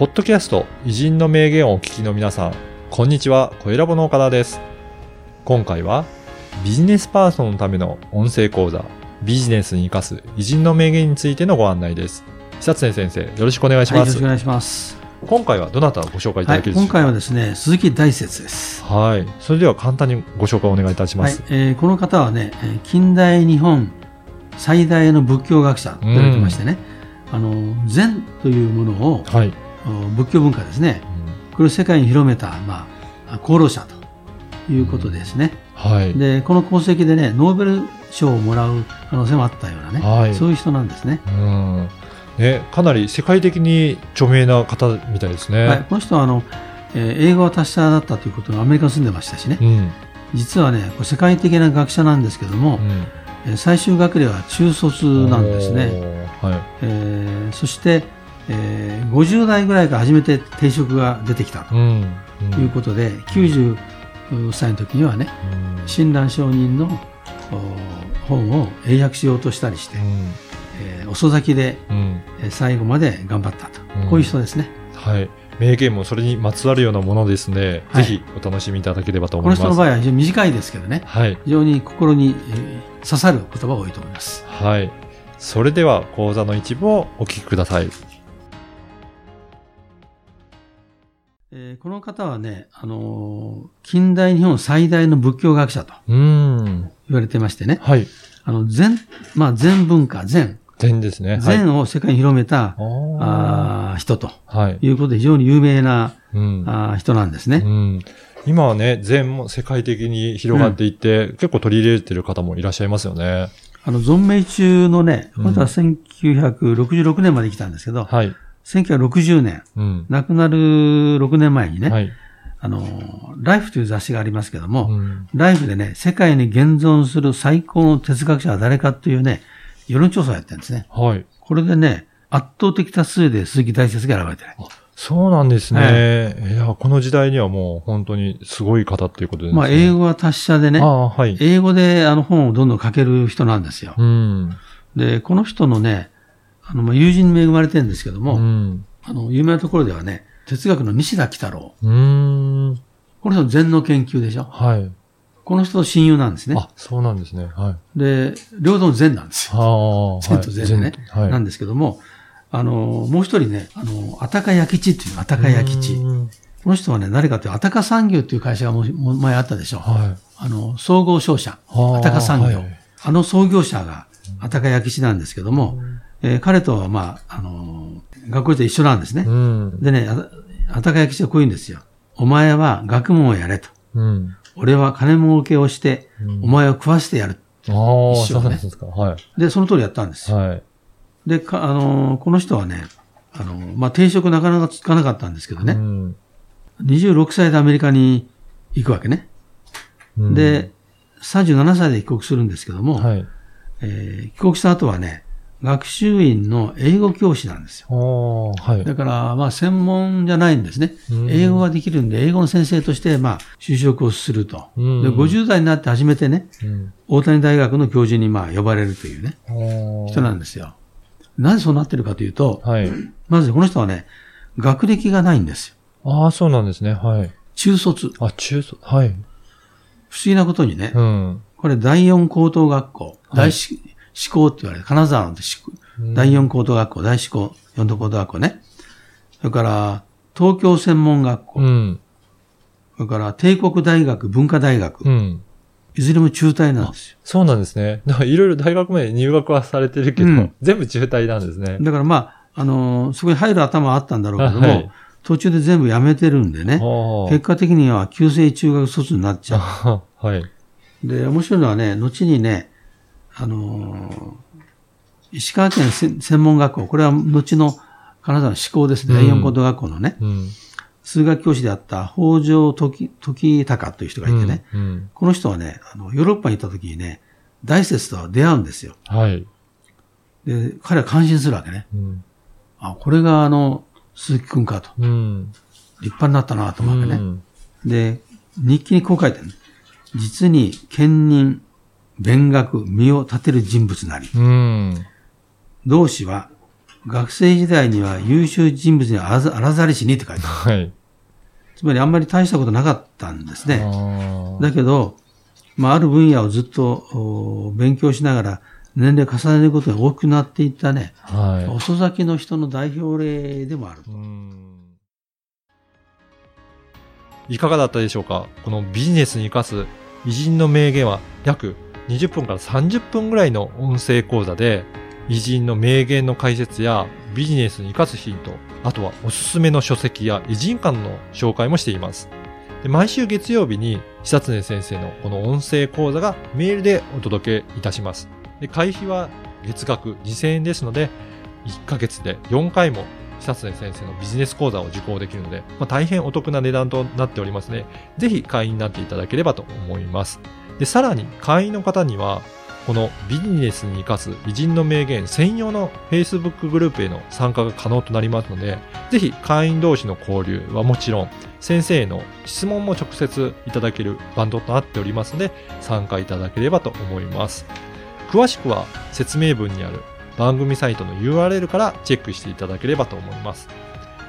ポッドキャスト偉人の名言をお聞きの皆さん、こんにちは、小ラボの岡田です。今回はビジネスパーソンのための音声講座、ビジネスに活かす偉人の名言についてのご案内です。久常先生、よろしくお願いしはい、よます。ろしくお願いします。今回はどなたをご紹介いたはい、だけるでしょうか、今回はですね、鈴木大拙です。はい。それでは簡単にご紹介お願いいたしまはいす。、えーこの方はね、えー近代日本最大の仏教学者と言われてましてね、あの、禅というものを、はい。お仏教文化ですね、これを世界に広めた、まあ、功労者ということですね。はい。で、この功績でね、ノーベル賞をもらう可能性もあったようなね、はいそういう人なんですね。うん。ね、かなり世界的に著名な方みたいですね。はい、この人はあの、えー英語は達者だったということがアメリカに住んでましたしね、うん。実はね、世界的な学者なんですけども、うん。えー最終学歴は中卒なんですね。はい。えーそして、えー50代ぐらいから初めて定職が出てきたとうん。うんいうことで、90歳の時にはね、うん親鸞上人のお本を英訳しようとしたりして、えー遅咲きでうん。えー最後まで頑張ったと。うんこういう人ですね。はい。名言もそれにまつわるようなものですね。はいぜひお楽しみいただければとこ思います。の人の場合は非常に短いですけどね、はい。非常に心に、えー刺さる言葉が多いと思います。はい。それでは講座の一部をお聞きください。えーこの方はね、あのー近代日本最大の仏教学者と。言われてましてね、はい。あの、禅、まあ、禅文化、禅、点ですね。はい。禅を世界に広めた、ああー人とーはい。いうことで非常に有名なうん。あー人なんですね。うん。今はね、禅も世界的に広がっていって、結構取り入れてる方もいらっしゃいますよね。あの、存命中のね、うん本当は1966年まで来たんですけど、はい。1960年、うん。亡くなる6年前にね、はい。あの、ライフという雑誌がありますけども、うん。ライフでね、世界に現存する最高の哲学者は誰かというね、世論調査をやってるんですね。はい。これでね、圧倒的多数で鈴木大拙が選ばれてる。そうなんですはね。いや、この時代にはもう本当にすごい方っていうことですね。まあ、英語は達者でねはい。英語であの本をどんどん書ける人なんですよ。うん。で、この人のね、あの、まあ、友人に恵まれてるんですけども、うん。あの、有名なところではね、哲学の西田喜太郎。うーん。この人禅の研究でしょ？はい。この人と親友なんですね。あ、そうなんですね。はい。で、両方とも禅なんですよ。ああ、禅と禅でね。はい。なんですけども、あの、もう一人ね、あの、あたかや吉っていうの、あたかや吉。うんこの人はね、誰かというと、あたか産業っていう会社がもうもう前あったでしょ？はい。あの、総合商社、ああたか産業。はいあの創業者が、あたかや吉なんですけども、えー彼とは、まあ、あの、学校で一緒なんですね。うん。でね、あたかや吉はこう言うんですよ。お前は学問をやれと。うん。俺は金儲けをして、うんお前を食わせてやる。ああ、一緒ねそうなんですか。はい。で、その通りやったんですよ。はい。で、かあのこの人はね、あのまあ、定職なかなかつかなかったんですけどね、うん26歳でアメリカに行くわけね。うんで、37歳で帰国するんですけども、はい。えー帰国した後はね、学習院の英語教師なんですよ。はい。だから、まあ、専門じゃないんですねう。ん英語ができるんで、英語の先生として、まあ、就職をすると。うんで、50代になって初めてね、うん大谷大学の教授に、まあ、呼ばれるというね、人なんですよ。なぜそうなってるかというと、はい。まずこの人はね、学歴がないんですよ。ああ、そうなんですね。はい。中卒。あ、中卒。はい。不思議なことにね、うん。これ第四高等学校、第四、四高って言われる、金沢の第四高等学校、第四高、四等高等学校ね。それから、東京専門学校、うん。それから帝国大学、文化大学、うん。いずれも中退なんですよ。そうなんですね。だからいろいろ大学まで入学はされてるけど、うん全部中退なんですね。だからまあ、あのーそこに入る頭はあったんだろうけども、はい途中で全部やめてるんでね、あ結果的には旧制中学卒になっちゃう。あ。はい。で、面白いのはね、後にね、あのー石川県せ専門学校、これは後の金沢の志向ですね、うん第四高等学校のね、うん。数学教師であった北条時、時隆という人がいてね、うん。うんこの人はね、あの、ヨーロッパに行った時にね、大拙と出会うんですよ。はい。で、彼は感心するわけね。うん。あ、これがあの、鈴木くんかと。うん。立派になったなと思うわけね。うんで、日記にこう書いてある。実に兼任、勉学、身を立てる人物なり。うん。同志は学生時代には優秀人物にあらざあらざりしにって書いてある。はい。つまりあんまり大したことなかったんですね。だけど、まあ、ある分野をずっとお勉強しながら年齢重ねることが大きくなっていったね、はい。遅咲きの人の代表例でもあると。うんいかがだったでしょうか？このビジネスに生かす偉人の名言は約20分から30分ぐらいの音声講座で偉人の名言の解説やビジネスに生かすヒント、あとはおすすめの書籍や偉人館の紹介もしています。で毎週月曜日に久常先生のこの音声講座がメールでお届けいたします。で会費は月額2000円ですので、1ヶ月で4回も久常先生のビジネス講座を受講できるので、まあ、大変お得な値段となっておりますね。ぜひ会員になっていただければと思います。で、さらに会員の方には、このビジネスに生かす偉人の名言専用の Facebook グループへの参加が可能となりますので、ぜひ会員同士の交流はもちろん、先生への質問も直接いただけるバンドとなっておりますので、参加いただければと思います。詳しくは説明文にある番組サイトの URL からチェックしていただければと思います。